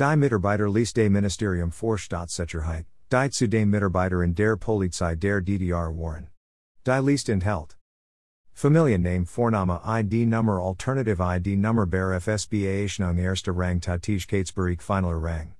Die Mitarbeiter liest des Ministerium für Staatssicherheit, die zu Mitarbeiter in der Polizei der DDR Warren. Die liest enthält. Familienname Vorname ID Nummer Alternative ID Nummer Bar FSBAtionung Erster Rang Tätigkeitsbereich Finaler Rang.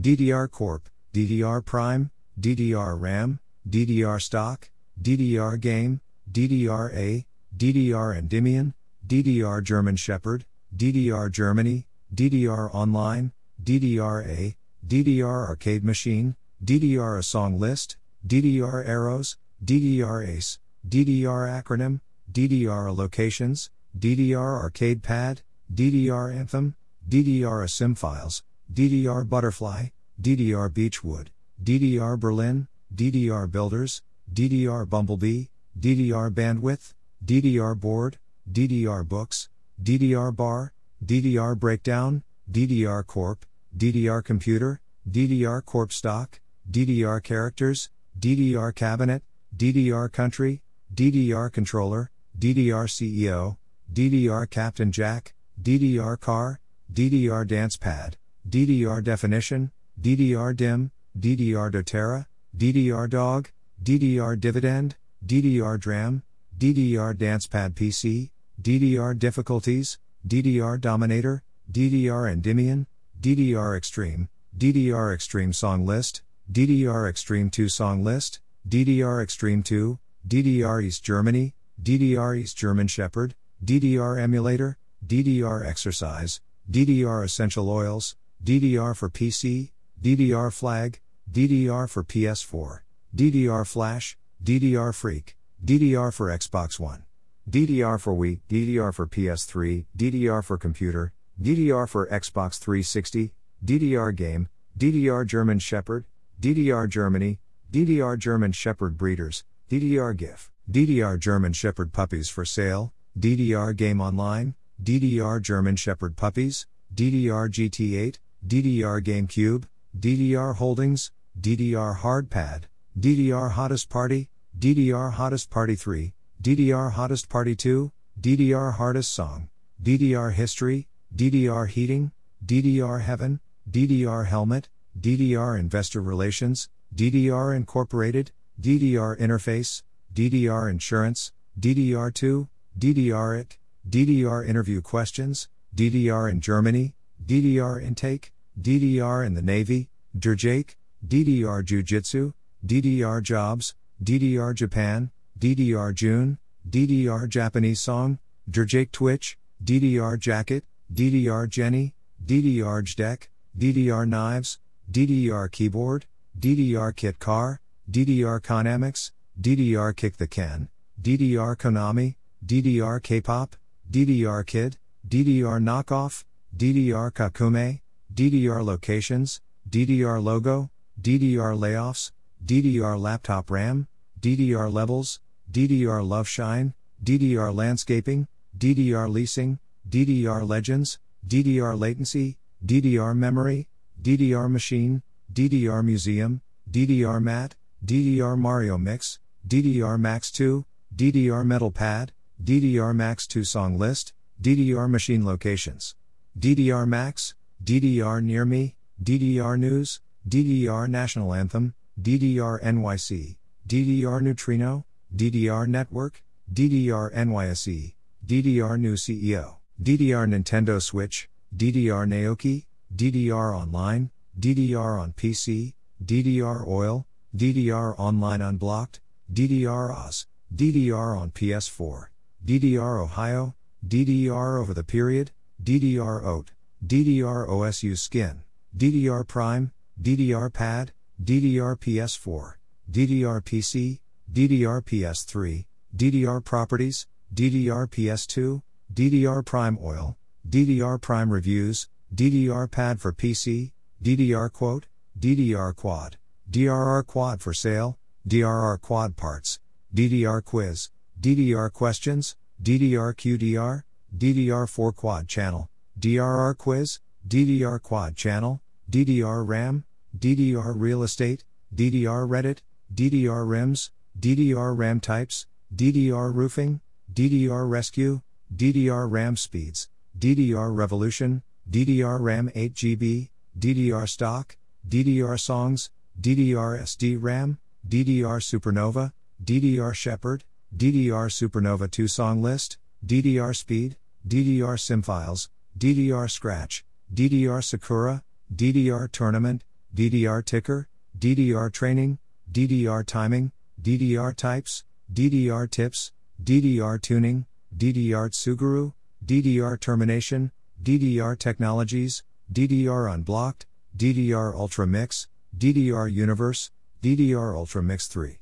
DDR Corp, DDR Prime, DDR RAM, DDR Stock, DDR Game, DDR A, DDR Endymion, DDR German Shepherd, DDR Germany, DDR Online, DDR A, DDR Arcade Machine, DDR A Song List, DDR Arrows, DDR Ace, DDR Acronym, DDR Locations, DDR Arcade Pad, DDR Anthem, DDR Sim Files, DDR Butterfly, DDR Beechwood, DDR Berlin, DDR Builders, DDR Bumblebee, DDR Bandwidth, DDR Board, DDR Books, DDR Bar, DDR Breakdown, DDR Corp, DDR Computer, DDR Corp Stock, DDR Characters, DDR Cabinet, DDR Country, DDR Controller, DDR CEO, DDR Captain Jack, DDR Car, DDR Dance Pad, DDR Definition, DDR DIM, DDR doTERRA, DDR Dog, DDR Dividend, DDR DRAM, DDR DancePad PC, DDR Difficulties, DDR Dominator, DDR Endymion, DDR Extreme, DDR Extreme Song List, DDR Extreme 2 Song List, DDR Extreme 2, DDR East Germany, DDR East German Shepherd, DDR Emulator, DDR Exercise, DDR Essential Oils, DDR for PC, DDR Flag, DDR for PS4, DDR Flash, DDR Freak, DDR for Xbox One, DDR for Wii, DDR for PS3, DDR for Computer, DDR for Xbox 360, DDR Game, DDR German Shepherd, DDR Germany, DDR German Shepherd Breeders, DDR GIF, DDR German Shepherd Puppies for Sale, DDR Game Online, DDR German Shepherd Puppies, DDR GT8, DDR GameCube, DDR Holdings, DDR Hardpad, DDR Hottest Party, DDR Hottest Party 3, DDR Hottest Party 2, DDR Hardest Song, DDR History, DDR Heating, DDR Heaven, DDR Helmet, DDR Investor Relations, DDR Incorporated, DDR Interface, DDR Insurance, DDR2, DDR IT, DDR Interview Questions, DDR in Germany, DDR Intake, DDR in the Navy, DRJAKE, DDR Jiu Jitsu, DDR Jobs, DDR Japan, DDR June, DDR Japanese Song, DRJAKE Twitch, DDR Jacket, DDR Jenny, DDR JEDEC, DDR Knives, DDR Keyboard, DDR Kit Car, DDR Konamix, DDR Kick the Can, DDR Konami, DDR K-pop, DDR Kid, DDR Knockoff, DDR Kakume, DDR Locations, DDR Logo, DDR Layoffs, DDR Laptop RAM, DDR Levels, DDR Love Shine, DDR Landscaping, DDR Leasing, DDR Legends, DDR Latency, DDR Memory, DDR Machine, DDR Museum, DDR Mat, DDR Mario Mix, DDR Max 2, DDR Metal Pad, DDR Max 2 Song List, DDR Machine Locations, DDR Max, DDR Near Me, DDR News, DDR National Anthem, DDR NYC, DDR Neutrino, DDR Network, DDR NYSE, DDR New CEO, DDR Nintendo Switch, DDR Naoki, DDR Online, DDR on PC, DDR Oil, DDR Online Unblocked, DDR Oz, DDR on PS4, DDR Ohio, DDR Over the Period, DDR OAT, DDR OSU Skin, DDR Prime, DDR Pad, DDR PS4, DDR PC, DDR PS3, DDR Properties, DDR PS2, DDR Prime Oil, DDR Prime Reviews, DDR Pad for PC, DDR Quote, DDR Quad, DRR Quad for sale, DRR Quad Parts, DDR Quiz, DDR Questions, DDR QDR, DDR4 Quad Channel, DRR Quiz, DDR Quad Channel, DDR RAM, DDR Real Estate, DDR Reddit, DDR RIMS, DDR RAM Types, DDR Roofing, DDR Rescue, DDR RAM Speeds, DDR Revolution, DDR RAM 8GB, DDR stock, DDR songs, DDR SD RAM, DDR Supernova, DDR Shepherd, DDR Supernova 2 song list, DDR Speed, DDR Simfiles, DDR Scratch, DDR Sakura, DDR Tournament, DDR Ticker, DDR Training, DDR Timing, DDR Types, DDR Tips, DDR Tuning, DDR Tsuguru, DDR Termination, DDR Technologies, DDR Unblocked, DDR Ultra Mix, DDR Universe, DDR Ultra Mix 3,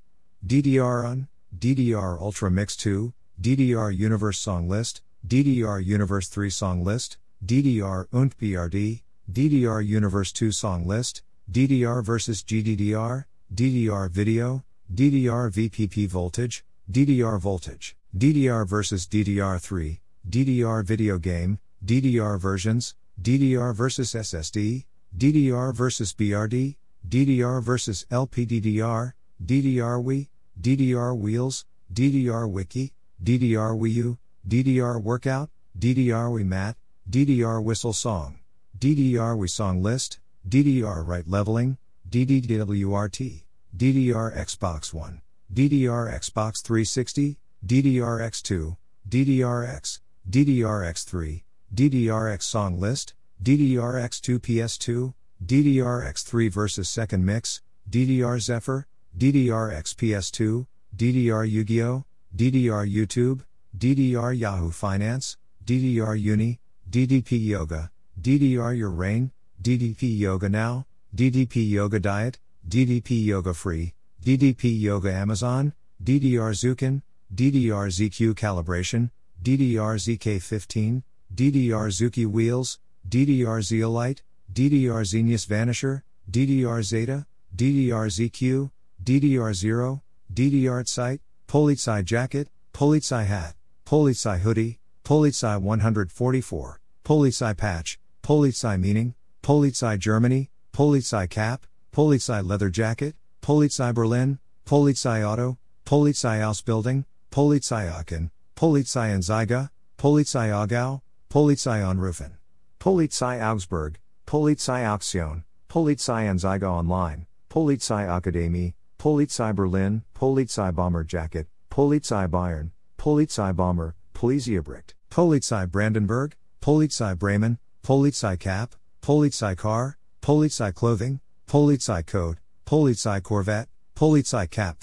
DDR Un, DDR Ultra Mix 2, DDR Universe Song List, DDR Universe 3 Song List, DDR und BRD, DDR Universe 2 Song List, DDR vs GDDR, DDR Video, DDR VPP Voltage, DDR Voltage, DDR versus DDR3, DDR Video Game, DDR Versions, DDR versus SSD, DDR versus BRD, DDR versus LPDDR, DDR Wii, DDR Wheels, DDR Wiki, DDR Wii U, DDR Workout, DDR Wii Mat, DDR Whistle Song, DDR Wii Song List, DDR Right Leveling, DDWRT, DDR Xbox One, DDR Xbox 360, DDR-X2, DDR-X, DDR-X3, DDR-X Song List, DDR-X2 PS2, DDR-X3 versus Second Mix, DDR Zephyr, DDR-X PS2, DDR Yu-Gi-Oh, DDR YouTube, DDR Yahoo Finance, DDR Uni, DDP Yoga, DDR Your Rain, DDP Yoga Now, DDP Yoga Diet, DDP Yoga Free, DDP Yoga Amazon, DDR Zukin, DDR ZQ Calibration, DDR ZK15, DDR Zuki Wheels, DDR Zeolite, DDR Xenius Vanisher, DDR Zeta, DDR ZQ, DDR Zero, DDR Site, Polizei Jacket, Polizei Hat, Polizei Hoodie, Polizei 144, Polizei Patch, Polizei Meaning, Polizei Germany, Polizei Cap, Polizei Leather Jacket, Polizei Berlin, Polizei Auto, Polizei Ausbildung, Polizei Aachen, Polizei Anzeiger, Polizei Augsburg, Polizei Auktion, Polizei Anzeiger Online, Polizei Akademie, Polizei Berlin, Polizei Bomber Jacket, Polizei Bayern, Polizei Bomber, Polizeibericht, Polizei Brandenburg, Polizei Bremen, Cap, Car, Clothing, Corvette, Cap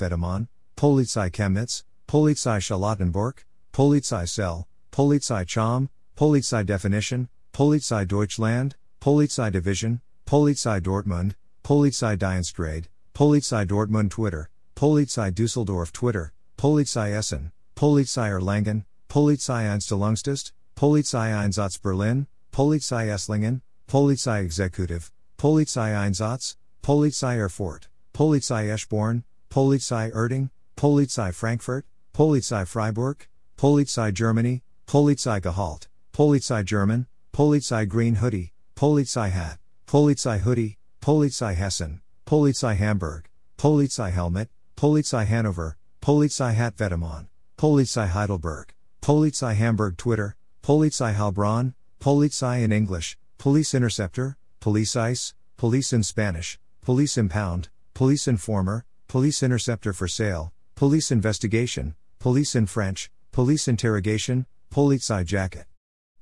Chemnitz, Polizei Charlottenburg, Polizei Cell, Polizei Cham, Polizei Definition, Polizei Deutschland, Polizei Division, Polizei Dortmund, Polizei Dienstgrade, Polizei Dortmund Twitter, Polizei Düsseldorf Twitter, Polizei Essen, Polizei Erlangen, Polizei Einstellungstest, Polizei Einsatz Berlin, Polizei Esslingen, Polizei Executive, Polizei Einsatz, Polizei Erfurt, Polizei Eschborn, Polizei Erding, Polizei Frankfurt, Polizei Freiburg, Polizei Germany, Polizei Gehalt, Polizei German, Polizei Green Hoodie, Polizei Hat, Polizei Hoodie, Polizei Hessen, Polizei Hamburg, Polizei Helmet, Polizei Hanover, Polizei Hat Vetements, Polizei Heidelberg, Polizei Hamburg Twitter, Polizei Heilbronn, Polizei in English, Police Interceptor, Police Ice, Police in Spanish, Police Impound, Police Informer, Police Interceptor for Sale, Police Investigation, Police in French, Police Interrogation, Polizei Jacket.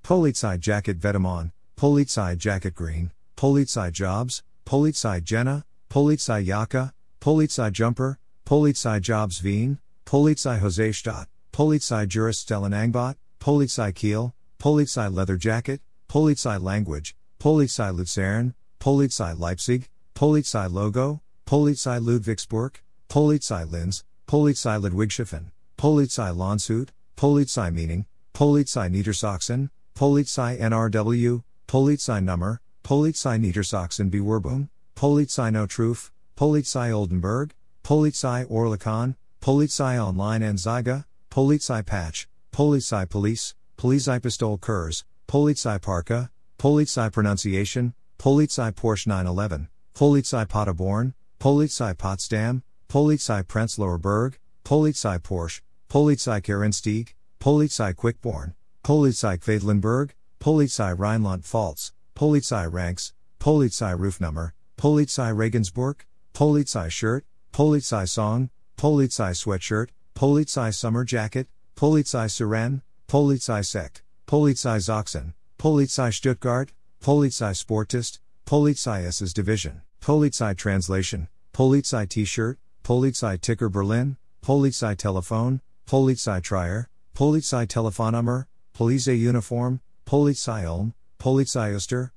Polizei Jacket Vetements, Polizei Jacket Green, Polizei Jobs, Polizei Jena, Polizei Jacke, Polizei Jumper, Polizei Jobs Wien, Polizei Jose Stadt, Polizei Juristellen Angbot, Polizei Kiel, Polizei Leather Jacket, Polizei Language, Polizei Luzern, Polizei Leipzig, Polizei Logo, Polizei Ludwigsburg, Polizei Linz, Polizei Ludwigshafen, Polizei Landshut, Polizei Meaning, Polizei Niedersachsen, Polizei NRW, Polizei Nummer, Polizei Niedersachsen Bewerbung, Polizei No Truth, Polizei Oldenburg, Polizei Orlikon, Polizei Online Anzeige, Polizei Patch, Polizei Police, Polizei Pistol Kurs, Polizei Parka, Polizei Pronunciation, Polizei Porsche 911, Polizei Paderborn, Polizei Potsdam, Polizei Prenzlauer Berg, Polizei Porsche, Polizei Kerinstieg, Polizei Quickborn, Polizei Quedlinburg, Polizei Rheinland-Pfalz, Polizei Ranks, Polizei Rufnummer, Polizei Regensburg, Polizei shirt, Polizei song, Polizei sweatshirt, Polizei summer jacket, Polizei Siren, Polizei Sekt, Polizei Sachsen, Polizei Stuttgart, Polizei Sportist, Polizei SS Division, Polizei Translation, Polizei T-shirt, Polizei Ticker Berlin, Polizei Telefon, Polizei Trier, Polizei Telefonnummer, Polizei Uniform, Polizei Ulm, Polizei Oster,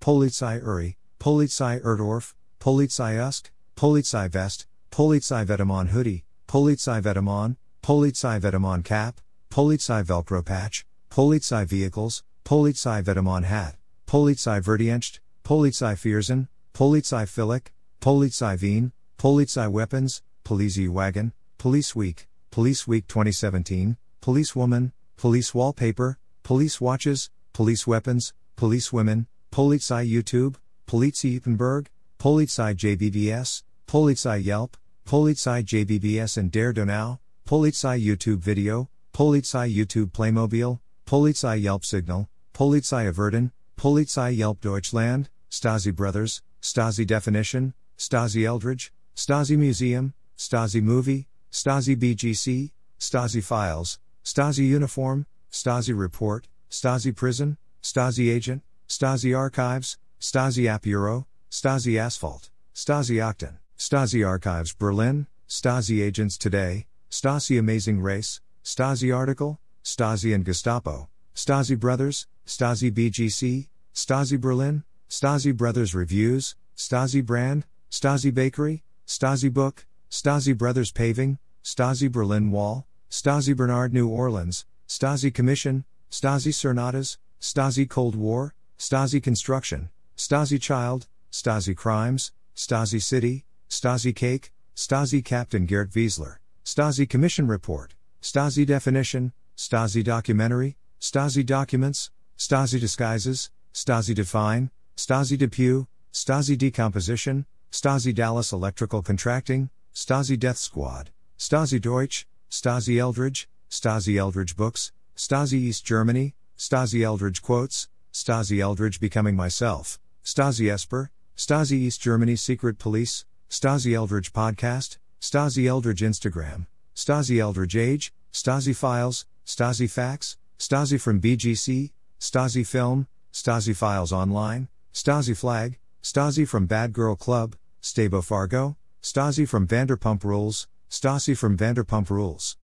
Polizei Uri, Polizei Erdorf, Polizei Usk, Polizei Vest, Polizei Vetements Hoodie, Polizei Vetements, Polizei Vetements Cap, Polizei Velcro Patch, Polizei Vehicles, Polizei Vetements Hat, Polizei Verdienst, Polizei Viersen, Polizei Filik, Polizei Wien, Polizei Weapons, Polizei Wagon, Police Week, Police Week 2017, Police Woman, Police Wallpaper, Police Watches, Police Weapons, Police Women, Polizei YouTube, Polizei Ippenberg, Polizei Ybbs, Polizei Yelp, Polizei Ybbs and Der Donau, Polizei YouTube Video, Polizei YouTube Playmobil, Polizei Yelp Signal, Polizei Averden, Polizei Yelp Deutschland, Stasi Brothers, Stasi Definition, Stasi Eldredge, Stasi Museum, Stasi Movie, Stasi BGC, Stasi Files, Stasi Uniform, Stasi Report, Stasi Prison, Stasi Agent, Stasi Archives, Stasi App Bureau, Stasi Asphalt, Stasi Octon, Stasi Archives Berlin, Stasi Agents Today, Stasi Amazing Race, Stasi Article, Stasi and Gestapo, Stasi Brothers, Stasi BGC, Stasi Berlin, Stasi Brothers Reviews, Stasi Brand, Stasi Bakery, Stasi Book, Stasi Brothers Paving, Stasi Berlin Wall, Stasi Bernard New Orleans, Stasi Commission, Stasi Cernadas, Stasi Cold War, Stasi Construction, Stasi Child, Stasi Crimes, Stasi City, Stasi Cake, Stasi Captain Gerd Wiesler, Stasi Commission Report, Stasi Definition, Stasi Documentary, Stasi Documents, Stasi Disguises, Stasi Define, Stasi Depew, Stasi Decomposition, Stasi Dallas Electrical Contracting, Stasi Death Squad, Stasi Deutsch, Stasi Eldredge, Stasi Eldredge Books, Stasi East Germany, Stasi Eldredge Quotes, Stasi Eldredge Becoming Myself, Stasi Esper, Stasi East Germany Secret Police, Stasi Eldredge Podcast, Stasi Eldredge Instagram, Stasi Eldredge Age, Stasi Files, Stasi Facts, Stasi from BGC, Stasi Film, Stasi Files Online, Stasi Flag, Stasi from Bad Girl Club, Stabo Fargo, Stasi from Vanderpump Rules, Stasi from Vanderpump Rules.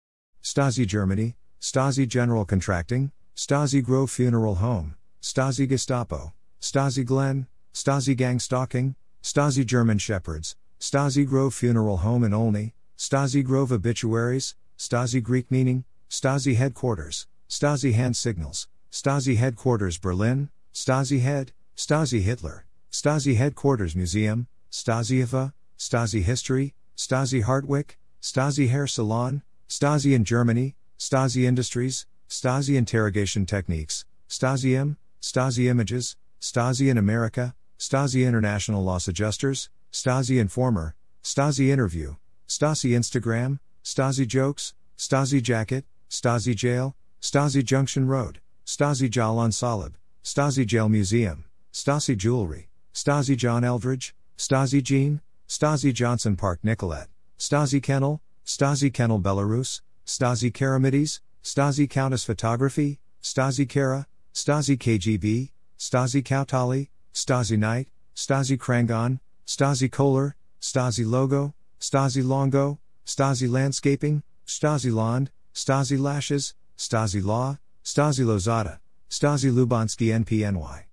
Stasi Germany, Stasi General Contracting, Stasi Grove Funeral Home, Stasi Gestapo, Stasi Glen, Stasi Gang Stalking, Stasi German Shepherds, Stasi Grove Funeral Home in Olney, Stasi Grove Obituaries, Stasi Greek Meaning, Stasi Headquarters, Stasi Hand Signals, Stasi Headquarters Berlin, Stasi Head, Stasi Hitler, Stasi Headquarters Museum, Stasi IFA, Stasi History, Stasi Hartwick, Stasi Hair Salon, Stasi in Germany, Stasi Industries, Stasi Interrogation Techniques, Stasi M, Stasi Images, Stasi in America, Stasi International Loss Adjusters, Stasi Informer, Stasi Interview, Stasi Instagram, Stasi Jokes, Stasi Jacket, Stasi Jail, Stasi Junction Road, Stasi Jalan Salib, Stasi Jail Museum, Stasi Jewelry, Stasi John Eldredge, Stasi Jean, Stasi Johnson Park Nicolette, Stasi Kennel, Stasi Kennel Belarus, Stasi Karamides, Stasi Countess Photography, Stasi Kara, Stasi KGB, Stasi Kautali, Stasi Knight, Stasi Krangon, Stasi Kohler, Stasi Logo, Stasi Longo, Stasi Landscaping, Stasi Land, Stasi Lashes, Stasi Law, Stasi Lozada, Stasi Lubansky NPNY.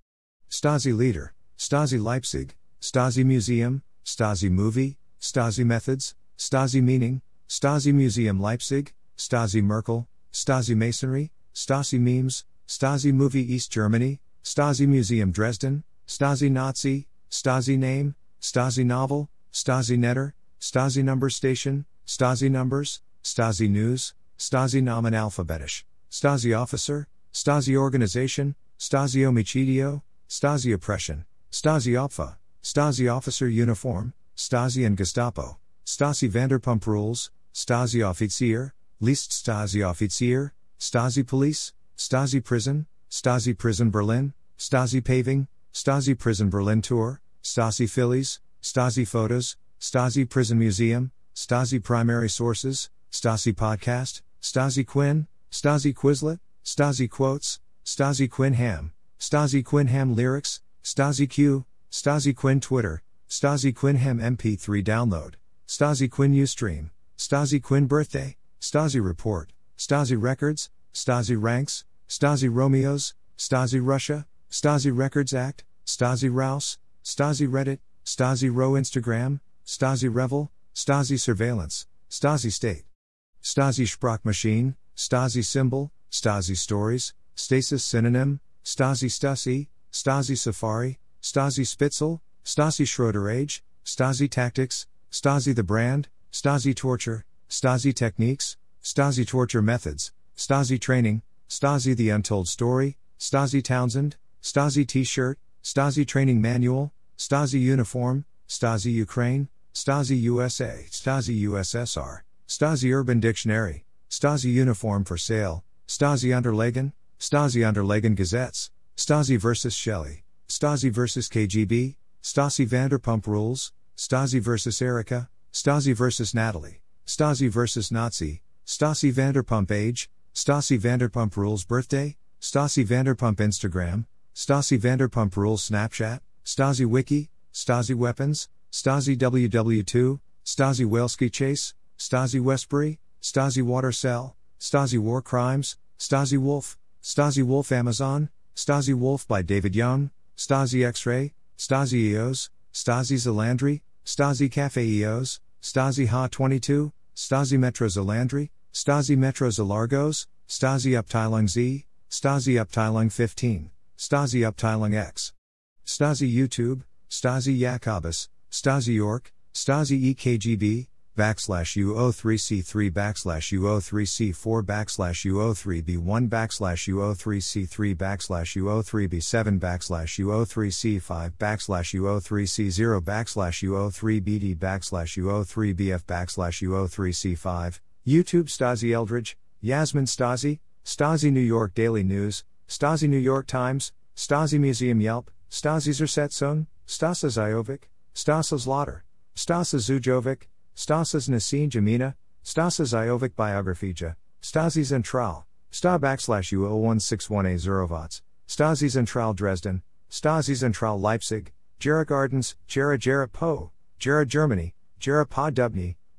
Stasi Leader, Stasi Leipzig, Stasi Museum, Stasi Movie, Stasi Methods, Stasi Meaning, Stasi Museum Leipzig, Stasi Merkel, Stasi Masonry, Stasi Memes, Stasi Movie East Germany, Stasi Museum Dresden, Stasi Nazi, Stasi Name, Stasi Novel, Stasi Netter, Stasi Number Station, Stasi Numbers, Stasi News, Stasi Namen Alphabetisch, Stasi Officer, Stasi Organization, Stasi Omicidio, Stasi Oppression, Stasi Opfa, Stasi Officer Uniform, Stasi and Gestapo, Stasi Vanderpump Rules, Stasi Offizier, List Stasi Offizier, Stasi Police, Stasi Prison, Stasi Prison Berlin, Stasi Paving, Stasi Prison Berlin Tour, Stasi Phillies, Stasi Photos, Stasi Prison Museum, Stasi Primary Sources, Stasi Podcast, Stasi Quinn, Stasi Quizlet, Stasi Quotes, Stasi Quinn Ham, Stasi Quinn Ham Lyrics, Stasi Q, Stasi Quinn Twitter, Stasi Quinn Ham MP3 download, Stasi Quinn Ustream, Stasi Quinn Birthday, Stasi Report, Stasi Records, Stasi Ranks, Stasi Romeos, Stasi Russia, Stasi Records Act, Stasi Rouse, Stasi Reddit, Stasi Row Instagram, Stasi Revel, Stasi Surveillance, Stasi State, Stasi Sprachmaschine, Stasi Symbol, Stasi Stories, Stasis Synonym, Stasi Stasi, Stasi Safari, Stasi Spitzel, Stasi Schroeder Age, Stasi Tactics, Stasi the Brand, Stasi Torture, Stasi Techniques, Stasi Torture Methods, Stasi Training, Stasi The Untold Story, Stasi Townsend, Stasi T shirt, Stasi Training Manual, Stasi Uniform, Stasi Ukraine, Stasi USA, Stasi USSR, Stasi Urban Dictionary, Stasi Uniform for Sale, Stasi Unterlagen, Stasi Unterlagen Gazettes, Stasi vs. Shelley, Stasi vs. KGB, Stasi Vanderpump Rules, Stasi vs. Erika, Stasi vs. Natalie, Stasi vs. Nazi, Stasi Vanderpump Age, Stasi Vanderpump Rules Birthday, Stasi Vanderpump Instagram, Stasi Vanderpump Rules Snapchat, Stasi Wiki, Stasi Weapons, Stasi WW2, Stasi Whaleski Chase, Stasi Westbury, Stasi Water Cell, Stasi War Crimes, Stasi Wolf, Stasi Wolf Amazon, Stasi Wolf by David Young, Stasi X Ray, Stasi EOS, Stasi Zalandri, Stasi Cafe EOS, Stasi Ha 22, Stasi Metro Zalandri, Stasi Metro Zalargos, Stasi Uptilung Z, Stasi Uptilung 15, Stasi Uptilung X. Stasi YouTube, Stasi Jacobus, Stasi York, Stasi EKGB, backslash U03C3 backslash U03C4 backslash U03B1 backslash U03C3 backslash U03B7 backslash U03C5 backslash U03C0 backslash U03BD backslash U03BF backslash U03C5, YouTube Stasi Eldredge, Yasmin Stasi, Stasi New York Daily News, Stasi New York Times, Stasi Museum Yelp, Stasi Zersetzung, Stasa Zajovic, Stasa Zlotter, Stasa Zujovic, Stasas Nassin Jamina, Stasa Zajovic Biographija, Stasi Zentral, Sta backslash U0161A Zerovots, Stasi Zentral Dresden, Stasi Zentral Leipzig, Jera Gardens, Jera Jera Po, Jera Germany, Jera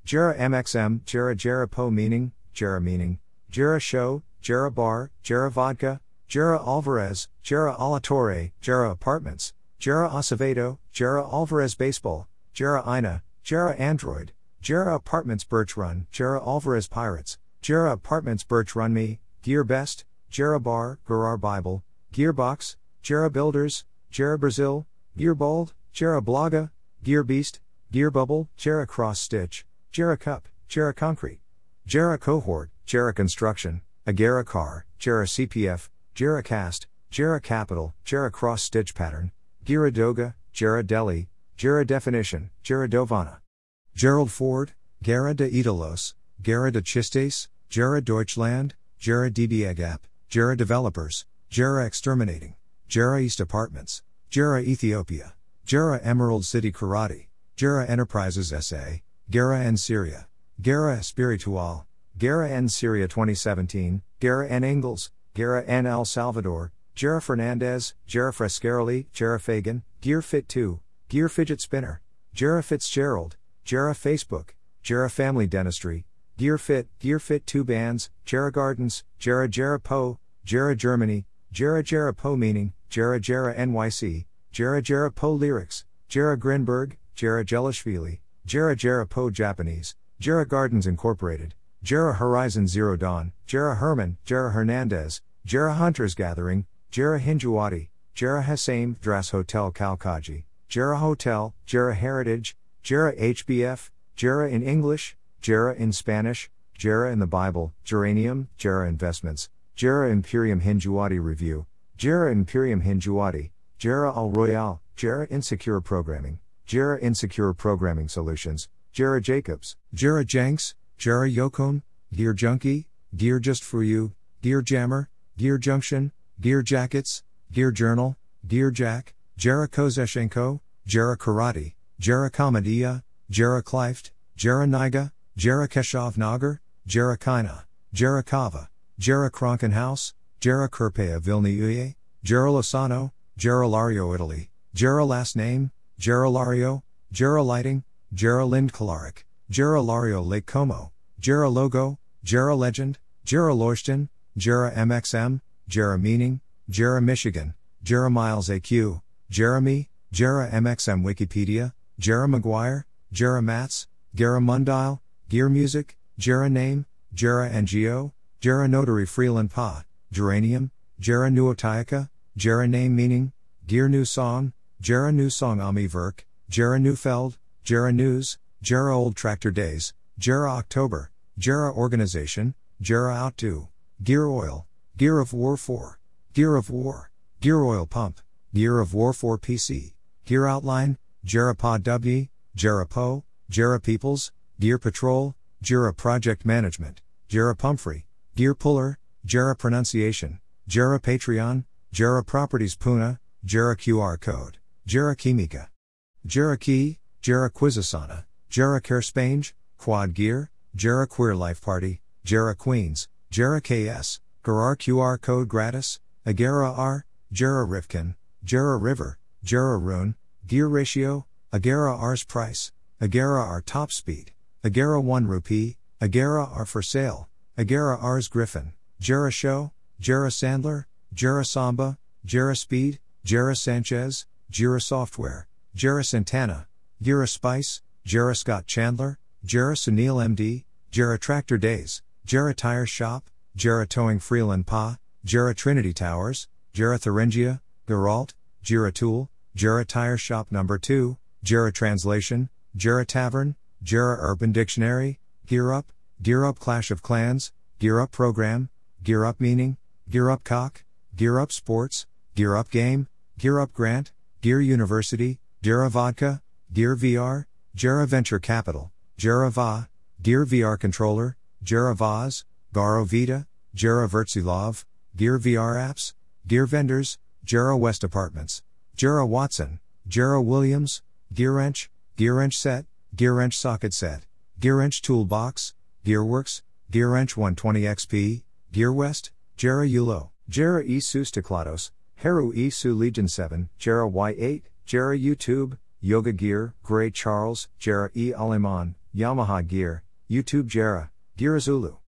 Jera MXM, Jera Jera Po Meaning, Jera Meaning, Jera Show, Jera Bar, Jera Vodka, Jera Alvarez, Jera Alatore, Jera Apartments, Jera Acevedo, Jera Alvarez Baseball, Jera Ina, Jera Android, Jera Apartments Birch Run, Jera Alvarez Pirates, Jera Apartments Birch Run Me, Gear Best, Jera Bar, Gerar Bible, Gearbox, Jera Builders, Jera Brazil, Gear Bold, Jera Blaga, Gear Beast, Gear Bubble, Jera Cross Stitch, Jera Cup, Jera Concrete, Jera Cohort, Jera Construction, Agera Car, Jera CPF, Jera Cast, Jera Capital, Jera Cross Stitch Pattern, Gira Doga, Jera Delhi, Jera Definition, Jera Dovana. Gerald Ford, Guerra de Italos, Guerra de Chistes, Jera Deutschland, Jera DBAGAP, Jera Developers, Jera Exterminating, Jera East Apartments, Jera Ethiopia, Jera Emerald City Karate, Jera Enterprises SA, Guerra en Syria, Guerra Espiritual, Guerra en Syria 2017, Guerra en Engels, Guerra en El Salvador, Jera Fernandez, Jera Frescarelli, Jera Fagan, Gear Fit 2, Gear Fidget Spinner, Jera Fitzgerald, Jera Facebook, Jera Family Dentistry, Gear Fit, Gear Fit 2 Bands, Jera Gardens, Jera Jera Po, Jera Germany, Jera Jera Po Meaning, Jera Jera NYC, Jera Jera Po Lyrics, Jera Grinberg, Jera Jelishvili, Jera Jera Po Japanese, Jera Gardens Incorporated, Jera Horizon Zero Dawn, Jera Herman, Jera Hernandez, Jera Hunters Gathering, Jera Hinjuwadi, Jera Hussein, Dras Hotel Kalkaji, Jera Hotel, Jera Heritage, Jera HBF, Jera in English, Jera in Spanish, Jera in the Bible, Geranium, Jera Investments, Jera Imperium Hinjuwadi Review, Jera Imperium Hinjuwadi, Jera Al Royale, Jera Insecure Programming, Jera Insecure Programming Solutions, Jera Jacobs, Jera Jenks, Jera Yokon, Gear Junkie, Gear Just For You, Gear Jammer, Gear Junction, Gear Jackets, Gear Journal, Gear Jack, Jera Kozeshenko, Jera Karate, Jera Komedia, Jera Kleift, Jera Niga, Jera Keshov Nagar, Jera Kaina, Jera Kava, Jera Kronkenhaus, Jera Kirpea Vilni Uye, Jera Lozano, Jera Lario Italy, Jera Last Name, Jera Lario, Jera Lighting, Jera Lind Kalarik, Jera Lario Lake Como, Jera Logo, Jera Legend, Jera Leuchten, Jera MXM, Jera Meaning, Jera Michigan, Jera Miles AQ, Jeremy, Jera MXM Wikipedia, Jera McGuire, Jera Mats, Gera Mundile, Gear Music, Jera Name, Jera NGO, Jera Notary Freeland Pa, Geranium, Jera Nuotayaka, Jera Name Meaning, Gear New Song, Jera New Song Ami Verk, Jera Newfeld, Jera News, Jera Old Tractor Days, Jera October, Jera Organization, Jera Outdo, Gear Oil, Gear of War 4, Gear of War, Gear Oil Pump, Gear of War 4 PC, Gear Outline, Jera Pod W, Jera Po, Jera Peoples, Gear Patrol, Jera Project Management, Jera Pumphrey, Gear Puller, Jera Pronunciation, Jera Patreon, Jera Properties Puna, Jera QR Code, Jera Kimika, Jera Key, Jera Quizasana, Jera Carespange, Quad Gear, Jera Queer Life Party, Jera Queens, Jera KS, Garar QR Code Gratis, Agera R, Jera Rifkin, Jera River, Jera Rune, Gear Ratio, Agera R's Price, Agera R Top Speed, Agera 1 Rupee, Agera R For Sale, Agera R's Griffin, Jera Show, Jera Sandler, Jera Samba, Jera Speed, Jera Sanchez, Jira Software, Jera Santana, Gira Spice, Jera Scott Chandler, Jera Sunil MD, Jera Tractor Days, Jera Tire Shop, Jera Towing Freeland Pa, Jera Trinity Towers, Jera Thuringia, Geralt, Jira Tool, Jera Tire Shop Number 2, Jera Translation, Jera Tavern, Jera Urban Dictionary, Gear Up, Gear Up Clash of Clans, Gear Up Program, Gear Up Meaning, Gear Up Cock, Gear Up Sports, Gear Up Game, Gear Up Grant, Gear University, Jera Vodka, Gear VR, Jera Venture Capital, Jera Va, Gear VR Controller, Jera Vaz, Garo Vita, Jera Vertsilov, Gear VR Apps, Gear Vendors, Jera West Apartments, Jera Watson, Jera Williams, Gearwrench, Gearwrench Set, Gearwrench Socket Set, Gearwrench Toolbox, Gearworks, Gearwrench 120XP, Gearwest, Jera Yulo, Jera Isu Stiklados, Heru Isu Legion 7, Jera Y8, Jera YouTube, Yoga Gear, Gray Charles, Jera E Aliman, Yamaha Gear, YouTube Jera, Gear Zulu.